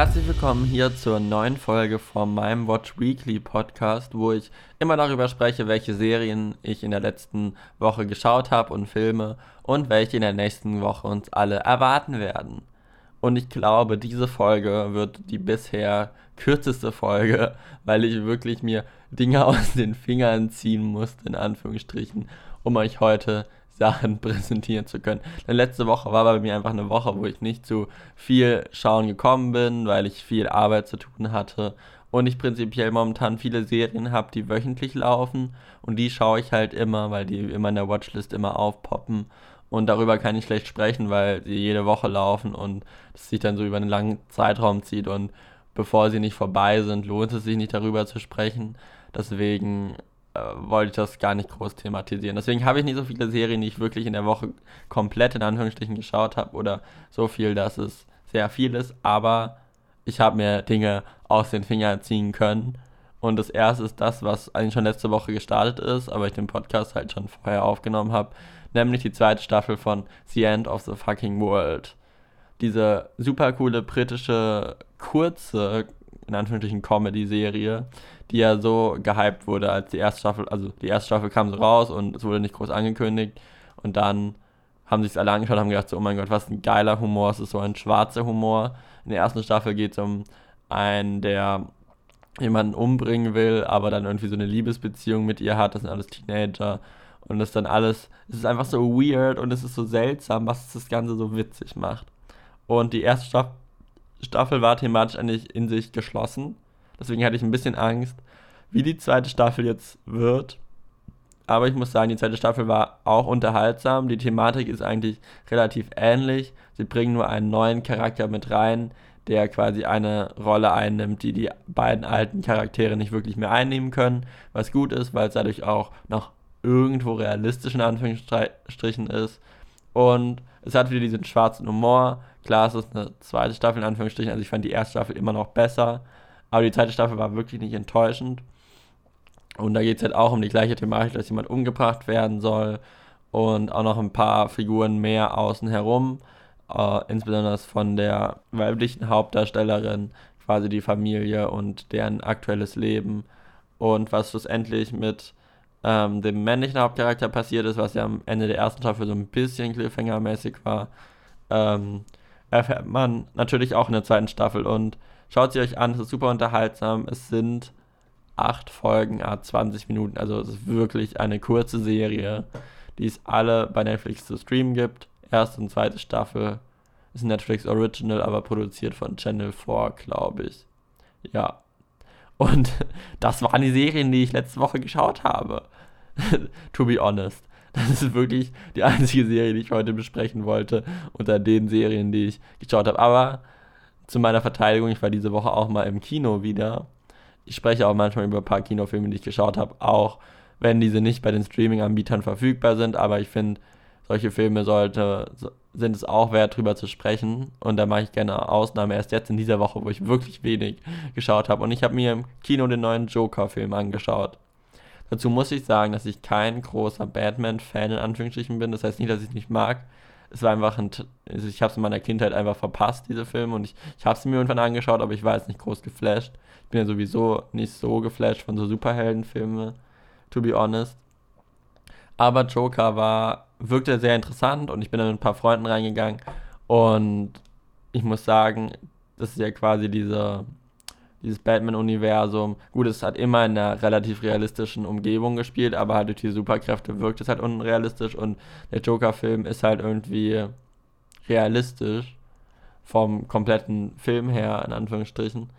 herzlich willkommen hier zur neuen Folge von meinem Watch Weekly Podcast, wo ich immer darüber spreche, welche Serien ich in der letzten Woche geschaut habe und Filme und welche in der nächsten Woche uns alle erwarten werden. Und ich glaube, diese Folge wird die bisher kürzeste Folge, weil ich wirklich mir Dinge aus den Fingern ziehen musste, in Anführungsstrichen, um euch heute Sachen präsentieren zu können. Denn letzte Woche war bei mir einfach eine Woche, wo ich nicht zu viel schauen gekommen bin, weil ich viel Arbeit zu tun hatte und ich prinzipiell momentan viele Serien habe, die wöchentlich laufen und die schaue ich halt immer, weil die immer in der Watchlist immer aufpoppen und darüber kann ich schlecht sprechen, weil sie jede Woche laufen und es sich dann so über einen langen Zeitraum zieht und bevor sie nicht vorbei sind, lohnt es sich nicht darüber zu sprechen. Deswegen wollte ich das gar nicht groß thematisieren. Deswegen habe ich nicht so viele Serien, die ich wirklich in der Woche komplett in Anführungsstrichen geschaut habe oder so viel, dass es sehr viel ist, aber ich habe mir Dinge aus den Fingern ziehen können. Und das erste ist das, was eigentlich schon letzte Woche gestartet ist, aber ich den Podcast halt schon vorher aufgenommen habe, nämlich die zweite Staffel von The End of the Fucking World. Diese super coole britische, kurze, in Anführungsstrichen Comedy-Serie, die ja so gehypt wurde, als die erste Staffel, also die erste Staffel kam so raus und es wurde nicht groß angekündigt. Und dann haben sich alle angeschaut und haben gedacht, so, oh mein Gott, was ein geiler Humor, es ist so ein schwarzer Humor. In der ersten Staffel geht es um einen, der jemanden umbringen will, aber dann irgendwie so eine Liebesbeziehung mit ihr hat, das sind alles Teenager. Und das dann alles, es ist einfach so weird und es ist so seltsam, was das Ganze so witzig macht. Und die erste Staffel war thematisch eigentlich in sich geschlossen. Deswegen hatte ich ein bisschen Angst, wie die zweite Staffel jetzt wird. Aber ich muss sagen, die zweite Staffel war auch unterhaltsam. Die Thematik ist eigentlich relativ ähnlich. Sie bringen nur einen neuen Charakter mit rein, der quasi eine Rolle einnimmt, die die beiden alten Charaktere nicht wirklich mehr einnehmen können. Was gut ist, weil es dadurch auch noch irgendwo realistisch in Anführungsstrichen ist. Und es hat wieder diesen schwarzen Humor. Klar, es ist eine zweite Staffel in Anführungsstrichen. Also ich fand die erste Staffel immer noch besser. Aber die zweite Staffel war wirklich nicht enttäuschend. Und da geht es halt auch um die gleiche Thematik, dass jemand umgebracht werden soll. Und auch noch ein paar Figuren mehr außen herum. Äh, insbesondere von der weiblichen Hauptdarstellerin, quasi die Familie und deren aktuelles Leben. Und was schlussendlich mit ähm, dem männlichen Hauptcharakter passiert ist, was ja am Ende der ersten Staffel so ein bisschen Cliffhanger-mäßig war, ähm, erfährt man natürlich auch in der zweiten Staffel. Und Schaut sie euch an, es ist super unterhaltsam. Es sind acht Folgen, ah, 20 Minuten. Also es ist wirklich eine kurze Serie, die es alle bei Netflix zu streamen gibt. Erste und zweite Staffel ist Netflix Original, aber produziert von Channel 4, glaube ich. Ja. Und das waren die Serien, die ich letzte Woche geschaut habe. to be honest. Das ist wirklich die einzige Serie, die ich heute besprechen wollte, unter den Serien, die ich geschaut habe. Aber zu meiner Verteidigung, ich war diese Woche auch mal im Kino wieder. Ich spreche auch manchmal über ein paar Kinofilme, die ich geschaut habe, auch wenn diese nicht bei den Streaming-Anbietern verfügbar sind. Aber ich finde, solche Filme sollte, sind es auch wert, drüber zu sprechen. Und da mache ich gerne Ausnahme erst jetzt in dieser Woche, wo ich wirklich wenig geschaut habe. Und ich habe mir im Kino den neuen Joker-Film angeschaut. Dazu muss ich sagen, dass ich kein großer Batman-Fan in Anführungsstrichen bin. Das heißt nicht, dass ich es nicht mag es war einfach ein, also ich habe es in meiner Kindheit einfach verpasst, diese Filme, und ich, ich habe sie mir irgendwann angeschaut, aber ich war jetzt nicht groß geflasht. Ich bin ja sowieso nicht so geflasht von so Superheldenfilmen, to be honest. Aber Joker war, wirkte sehr interessant und ich bin dann mit ein paar Freunden reingegangen und ich muss sagen, das ist ja quasi diese dieses Batman-Universum. Gut, es hat immer in einer relativ realistischen Umgebung gespielt, aber halt durch die Superkräfte wirkt es halt unrealistisch und der Joker-Film ist halt irgendwie realistisch vom kompletten Film her, in Anführungsstrichen.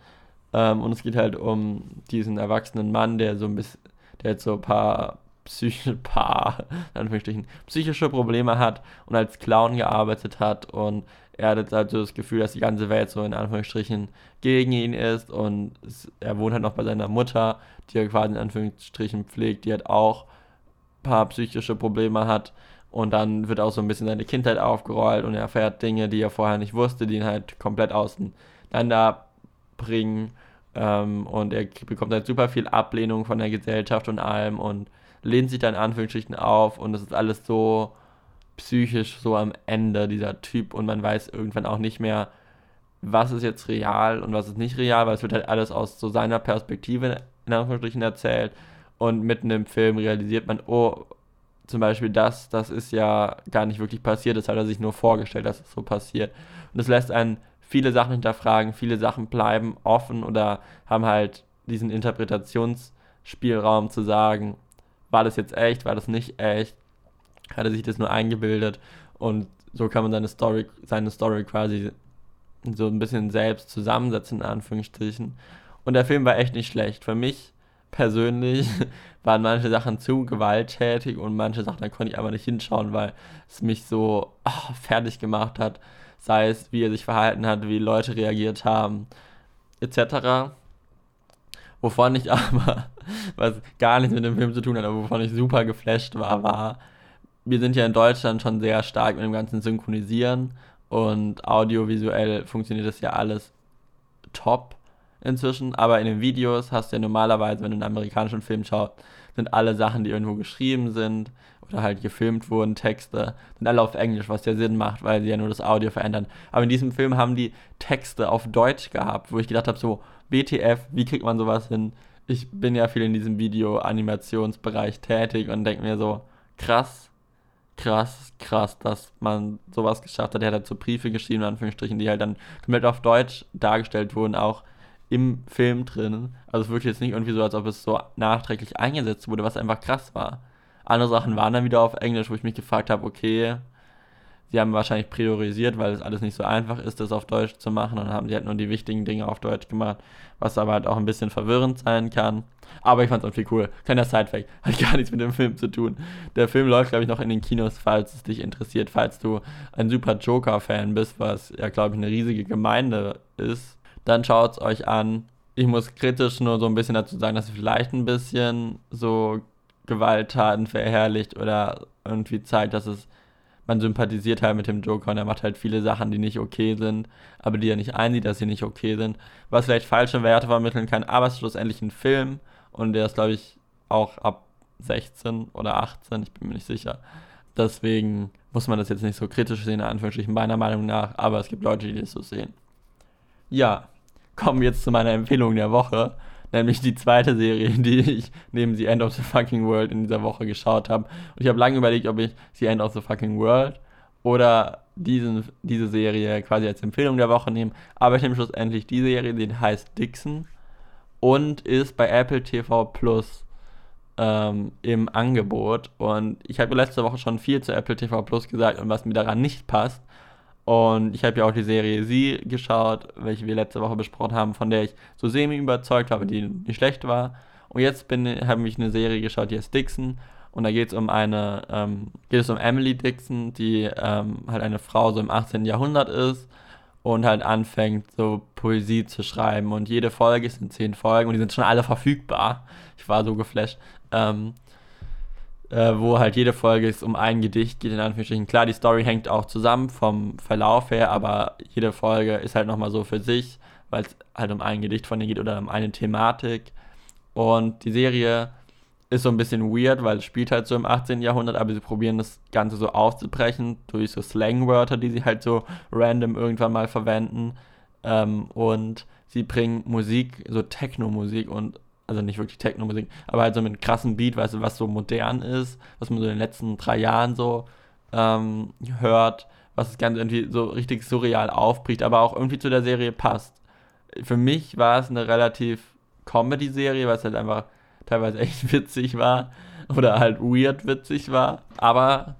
Ähm, und es geht halt um diesen erwachsenen Mann, der so ein bisschen, der jetzt so ein paar Psych paar, Anführungsstrichen, psychische Probleme hat und als Clown gearbeitet hat und er hat halt so das Gefühl, dass die ganze Welt so in Anführungsstrichen gegen ihn ist und er wohnt halt noch bei seiner Mutter, die er quasi in Anführungsstrichen pflegt, die halt auch ein paar psychische Probleme hat und dann wird auch so ein bisschen seine Kindheit aufgerollt und er erfährt Dinge, die er vorher nicht wusste, die ihn halt komplett auseinander bringen ähm, und er bekommt halt super viel Ablehnung von der Gesellschaft und allem und lehnt sich dann in Anführungsstrichen auf und es ist alles so psychisch so am Ende, dieser Typ, und man weiß irgendwann auch nicht mehr, was ist jetzt real und was ist nicht real, weil es wird halt alles aus so seiner Perspektive in Anführungsstrichen erzählt und mitten im Film realisiert man, oh, zum Beispiel das, das ist ja gar nicht wirklich passiert, das hat er sich nur vorgestellt, dass es so passiert. Und das lässt einen viele Sachen hinterfragen, viele Sachen bleiben offen oder haben halt diesen Interpretationsspielraum zu sagen, war das jetzt echt, war das nicht echt, hat er sich das nur eingebildet und so kann man seine Story, seine Story quasi so ein bisschen selbst zusammensetzen, in Anführungsstrichen. Und der Film war echt nicht schlecht. Für mich persönlich waren manche Sachen zu gewalttätig und manche Sachen, da konnte ich einfach nicht hinschauen, weil es mich so oh, fertig gemacht hat. Sei es, wie er sich verhalten hat, wie Leute reagiert haben, etc. Wovon ich aber, was gar nichts mit dem Film zu tun hat, aber wovon ich super geflasht war, war, wir sind ja in Deutschland schon sehr stark mit dem ganzen Synchronisieren und audiovisuell funktioniert das ja alles top inzwischen, aber in den Videos hast du ja normalerweise, wenn du einen amerikanischen Film schaust, sind alle Sachen, die irgendwo geschrieben sind oder halt gefilmt wurden, Texte, sind alle auf Englisch, was ja Sinn macht, weil sie ja nur das Audio verändern. Aber in diesem Film haben die Texte auf Deutsch gehabt, wo ich gedacht habe, so, BTF, wie kriegt man sowas hin? Ich bin ja viel in diesem Video-Animationsbereich tätig und denke mir so, krass, krass, krass, dass man sowas geschafft hat. Er hat halt so Briefe geschrieben, in Anführungsstrichen, die halt dann komplett auf Deutsch dargestellt wurden, auch im Film drin. Also wirkt jetzt nicht irgendwie so, als ob es so nachträglich eingesetzt wurde, was einfach krass war. Andere Sachen waren dann wieder auf Englisch, wo ich mich gefragt habe, okay, sie haben wahrscheinlich priorisiert, weil es alles nicht so einfach ist, das auf Deutsch zu machen. Und haben sie halt nur die wichtigen Dinge auf Deutsch gemacht, was aber halt auch ein bisschen verwirrend sein kann. Aber ich fand es irgendwie cool. Kleiner Sidefact, hat gar nichts mit dem Film zu tun. Der Film läuft, glaube ich, noch in den Kinos, falls es dich interessiert, falls du ein super Joker-Fan bist, was ja, glaube ich, eine riesige Gemeinde ist. Dann schaut es euch an. Ich muss kritisch nur so ein bisschen dazu sagen, dass es vielleicht ein bisschen so Gewalttaten verherrlicht oder irgendwie zeigt, dass es man sympathisiert halt mit dem Joker und er macht halt viele Sachen, die nicht okay sind, aber die er nicht einsieht, dass sie nicht okay sind, was vielleicht falsche Werte vermitteln kann, aber es ist schlussendlich ein Film und der ist, glaube ich, auch ab 16 oder 18, ich bin mir nicht sicher. Deswegen muss man das jetzt nicht so kritisch sehen, in Anführungsstrichen, meiner Meinung nach, aber es gibt Leute, die das so sehen. Ja, kommen wir jetzt zu meiner Empfehlung der Woche nämlich die zweite Serie, die ich neben The End of the Fucking World in dieser Woche geschaut habe. Und ich habe lange überlegt, ob ich The End of the Fucking World oder diesen, diese Serie quasi als Empfehlung der Woche nehme. Aber ich nehme schlussendlich die Serie, die heißt Dixon und ist bei Apple TV Plus ähm, im Angebot. Und ich habe letzte Woche schon viel zu Apple TV Plus gesagt und was mir daran nicht passt. Und ich habe ja auch die Serie Sie geschaut, welche wir letzte Woche besprochen haben, von der ich so semi überzeugt aber die nicht schlecht war. Und jetzt habe ich eine Serie geschaut, die heißt Dixon. Und da geht es um eine, ähm, geht es um Emily Dixon, die ähm, halt eine Frau so im 18. Jahrhundert ist und halt anfängt, so Poesie zu schreiben. Und jede Folge sind zehn Folgen und die sind schon alle verfügbar. Ich war so geflasht. Ähm, äh, wo halt jede Folge es um ein Gedicht geht, in Anführungsstrichen. Klar, die Story hängt auch zusammen vom Verlauf her, aber jede Folge ist halt nochmal so für sich, weil es halt um ein Gedicht von ihr geht oder um eine Thematik. Und die Serie ist so ein bisschen weird, weil es spielt halt so im 18. Jahrhundert, aber sie probieren das Ganze so aufzubrechen durch so Slangwörter, die sie halt so random irgendwann mal verwenden. Ähm, und sie bringen Musik, so Techno-Musik und also nicht wirklich Techno-Musik, aber halt so mit krassen Beat, weißt du, was so modern ist, was man so in den letzten drei Jahren so ähm, hört, was das Ganze irgendwie so richtig surreal aufbricht, aber auch irgendwie zu der Serie passt. Für mich war es eine relativ Comedy-Serie, weil es halt einfach teilweise echt witzig war oder halt weird witzig war, aber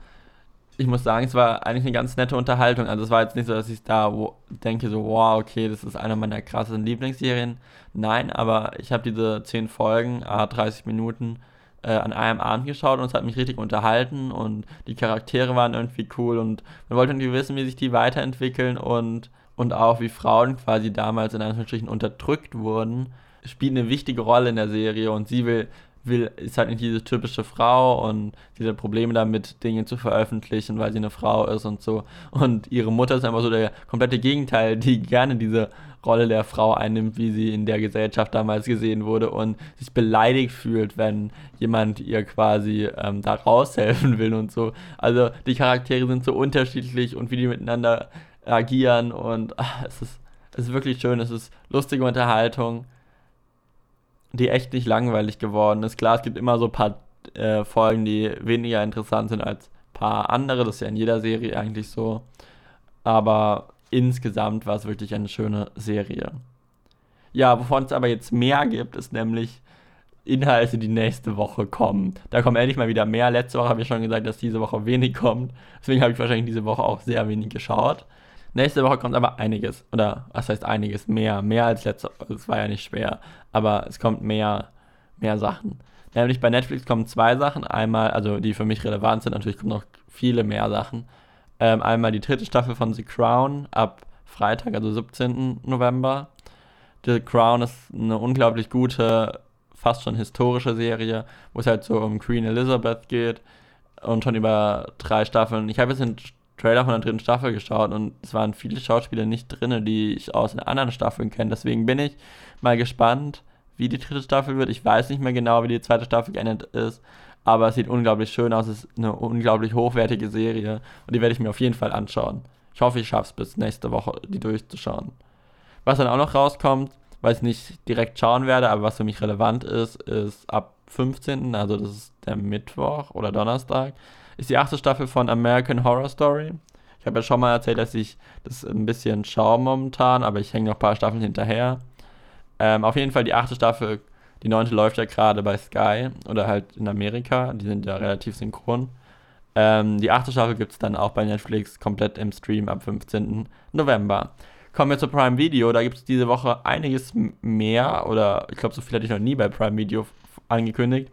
ich muss sagen, es war eigentlich eine ganz nette Unterhaltung. Also es war jetzt nicht so, dass ich da denke, so, wow, okay, das ist eine meiner krassesten Lieblingsserien. Nein, aber ich habe diese 10 Folgen, äh, 30 Minuten äh, an einem Abend geschaut und es hat mich richtig unterhalten und die Charaktere waren irgendwie cool und man wollte irgendwie wissen, wie sich die weiterentwickeln und, und auch wie Frauen quasi damals in Anführungsstrichen unterdrückt wurden, spielt eine wichtige Rolle in der Serie und sie will will, ist halt nicht diese typische Frau und sie hat Probleme damit, Dinge zu veröffentlichen, weil sie eine Frau ist und so. Und ihre Mutter ist einfach so der komplette Gegenteil, die gerne diese Rolle der Frau einnimmt, wie sie in der Gesellschaft damals gesehen wurde und sich beleidigt fühlt, wenn jemand ihr quasi ähm, da raushelfen will und so. Also die Charaktere sind so unterschiedlich und wie die miteinander agieren und ach, es ist Es ist wirklich schön, es ist lustige Unterhaltung, die echt nicht langweilig geworden ist. Klar, es gibt immer so ein paar äh, Folgen, die weniger interessant sind als ein paar andere. Das ist ja in jeder Serie eigentlich so. Aber insgesamt war es wirklich eine schöne Serie. Ja, wovon es aber jetzt mehr gibt, ist nämlich Inhalte, die nächste Woche kommen. Da kommen endlich mal wieder mehr. Letzte Woche habe ich schon gesagt, dass diese Woche wenig kommt. Deswegen habe ich wahrscheinlich diese Woche auch sehr wenig geschaut. Nächste Woche kommt aber einiges. Oder was heißt einiges? Mehr. Mehr als letzte Woche. Es war ja nicht schwer. Aber es kommt mehr, mehr Sachen. Nämlich bei Netflix kommen zwei Sachen. Einmal, also die für mich relevant sind, natürlich kommen noch viele mehr Sachen. Ähm, einmal die dritte Staffel von The Crown ab Freitag, also 17. November. The Crown ist eine unglaublich gute fast schon historische Serie, wo es halt so um Queen Elizabeth geht und schon über drei Staffeln. Ich habe jetzt den Trailer von der dritten Staffel geschaut und es waren viele Schauspieler nicht drin, die ich aus den anderen Staffeln kenne. Deswegen bin ich mal gespannt, wie die dritte Staffel wird. Ich weiß nicht mehr genau, wie die zweite Staffel geendet ist, aber es sieht unglaublich schön aus. Es ist eine unglaublich hochwertige Serie und die werde ich mir auf jeden Fall anschauen. Ich hoffe, ich schaffe es bis nächste Woche, die durchzuschauen. Was dann auch noch rauskommt, weil ich nicht direkt schauen werde, aber was für mich relevant ist, ist ab 15., also das ist der Mittwoch oder Donnerstag, ist die achte Staffel von American Horror Story. Ich habe ja schon mal erzählt, dass ich das ein bisschen schaue momentan, aber ich hänge noch ein paar Staffeln hinterher. Ähm, auf jeden Fall die achte Staffel, die neunte läuft ja gerade bei Sky oder halt in Amerika, die sind ja relativ synchron. Ähm, die achte Staffel gibt es dann auch bei Netflix komplett im Stream ab 15. November. Kommen wir zu Prime Video. Da gibt es diese Woche einiges mehr, oder ich glaube, so viel hatte ich noch nie bei Prime Video angekündigt.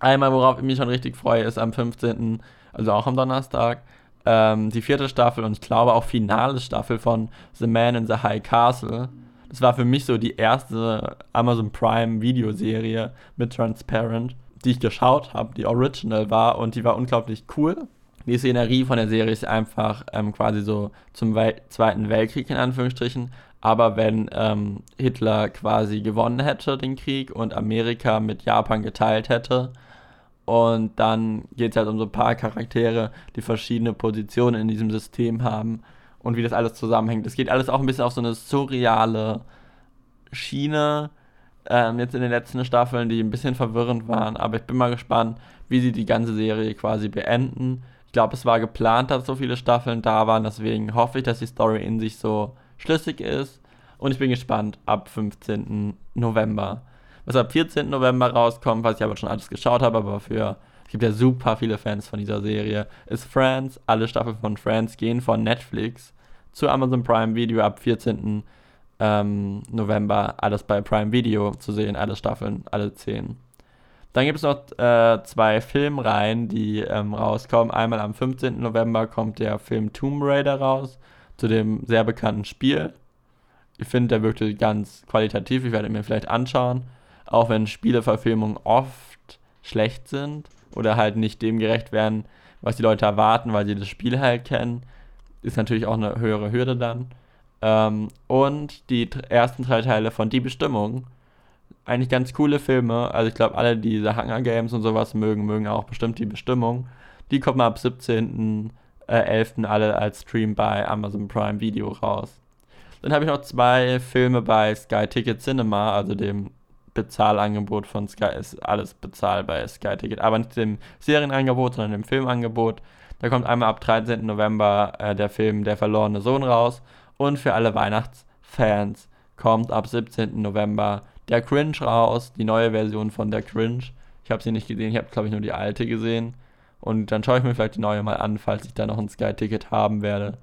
Einmal, worauf ich mich schon richtig freue, ist am 15., also auch am Donnerstag, ähm, die vierte Staffel und ich glaube auch finale Staffel von The Man in the High Castle. Das war für mich so die erste Amazon Prime Videoserie mit Transparent, die ich geschaut habe, die original war und die war unglaublich cool die Szenerie von der Serie ist einfach ähm, quasi so zum Wel Zweiten Weltkrieg in Anführungsstrichen. Aber wenn ähm, Hitler quasi gewonnen hätte, den Krieg, und Amerika mit Japan geteilt hätte, und dann geht es halt um so ein paar Charaktere, die verschiedene Positionen in diesem System haben und wie das alles zusammenhängt. Es geht alles auch ein bisschen auf so eine surreale Schiene, ähm, jetzt in den letzten Staffeln, die ein bisschen verwirrend waren. Aber ich bin mal gespannt, wie sie die ganze Serie quasi beenden glaube, es war geplant, dass so viele Staffeln da waren. Deswegen hoffe ich, dass die Story in sich so schlüssig ist. Und ich bin gespannt ab 15. November. Was ab 14. November rauskommt, was ich aber schon alles geschaut habe, aber für es gibt ja super viele Fans von dieser Serie, ist Friends. Alle Staffeln von Friends gehen von Netflix zu Amazon Prime Video ab 14. Ähm, November. Alles bei Prime Video zu sehen, alle Staffeln, alle 10. Dann gibt es noch äh, zwei Filmreihen, die ähm, rauskommen. Einmal am 15. November kommt der Film Tomb Raider raus, zu dem sehr bekannten Spiel. Ich finde, der wirkte ganz qualitativ. Ich werde ihn mir vielleicht anschauen. Auch wenn Spieleverfilmungen oft schlecht sind oder halt nicht dem gerecht werden, was die Leute erwarten, weil sie das Spiel halt kennen, ist natürlich auch eine höhere Hürde dann. Ähm, und die ersten drei Teile von Die Bestimmung eigentlich ganz coole Filme. Also ich glaube, alle, die diese Hunger Games und sowas mögen, mögen auch bestimmt die Bestimmung. Die kommen ab 17.11. Äh, alle als Stream bei Amazon Prime Video raus. Dann habe ich noch zwei Filme bei Sky Ticket Cinema, also dem Bezahlangebot von Sky. Ist alles bezahlt bei Sky Ticket, aber nicht dem Serienangebot, sondern dem Filmangebot. Da kommt einmal ab 13. November äh, der Film Der verlorene Sohn raus. Und für alle Weihnachtsfans kommt ab 17. November der Cringe raus, die neue Version von der Cringe. Ich habe sie nicht gesehen, ich habe, glaube ich, nur die alte gesehen. Und dann schaue ich mir vielleicht die neue mal an, falls ich da noch ein Sky-Ticket haben werde.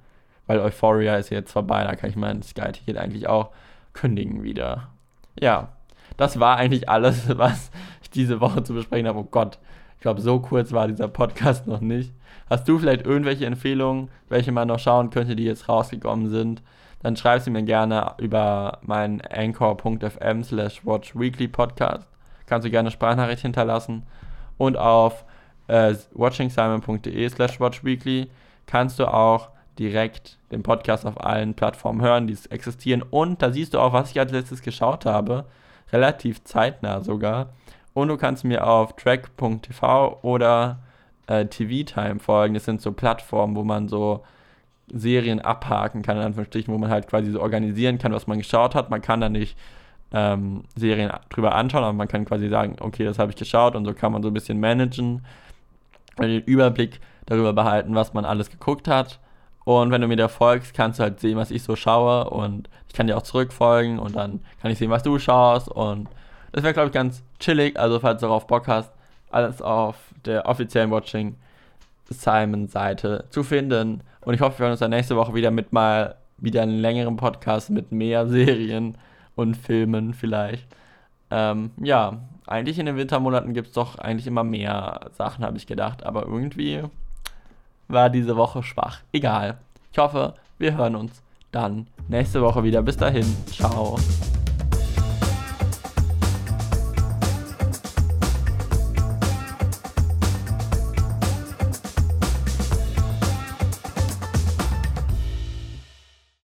Weil Euphoria ist jetzt vorbei, da kann ich mein Sky-Ticket eigentlich auch kündigen wieder. Ja, das war eigentlich alles, was ich diese Woche zu besprechen habe. Oh Gott, ich glaube, so kurz war dieser Podcast noch nicht. Hast du vielleicht irgendwelche Empfehlungen, welche man noch schauen könnte, die jetzt rausgekommen sind? Dann schreib sie mir gerne über meinen anchor.fm slash watchweeklypodcast. Kannst du gerne Sprachnachricht hinterlassen. Und auf äh, watchingsimon.de slash watchweekly kannst du auch direkt den Podcast auf allen Plattformen hören, die existieren. Und da siehst du auch, was ich als letztes geschaut habe. Relativ zeitnah sogar. Und du kannst mir auf track.tv oder äh, TV Time folgen. Das sind so Plattformen, wo man so Serien abhaken kann, in Anführungsstrichen, wo man halt quasi so organisieren kann, was man geschaut hat. Man kann da nicht ähm, Serien drüber anschauen, aber man kann quasi sagen, okay, das habe ich geschaut und so kann man so ein bisschen managen den Überblick darüber behalten, was man alles geguckt hat. Und wenn du mir da folgst, kannst du halt sehen, was ich so schaue und ich kann dir auch zurückfolgen und dann kann ich sehen, was du schaust und das wäre, glaube ich, ganz chillig. Also, falls du darauf Bock hast, alles auf der offiziellen Watching Simon Seite zu finden. Und ich hoffe, wir hören uns dann nächste Woche wieder mit mal wieder einem längeren Podcast mit mehr Serien und Filmen vielleicht. Ähm, ja, eigentlich in den Wintermonaten gibt es doch eigentlich immer mehr Sachen, habe ich gedacht. Aber irgendwie war diese Woche schwach. Egal. Ich hoffe, wir hören uns dann nächste Woche wieder. Bis dahin. Ciao.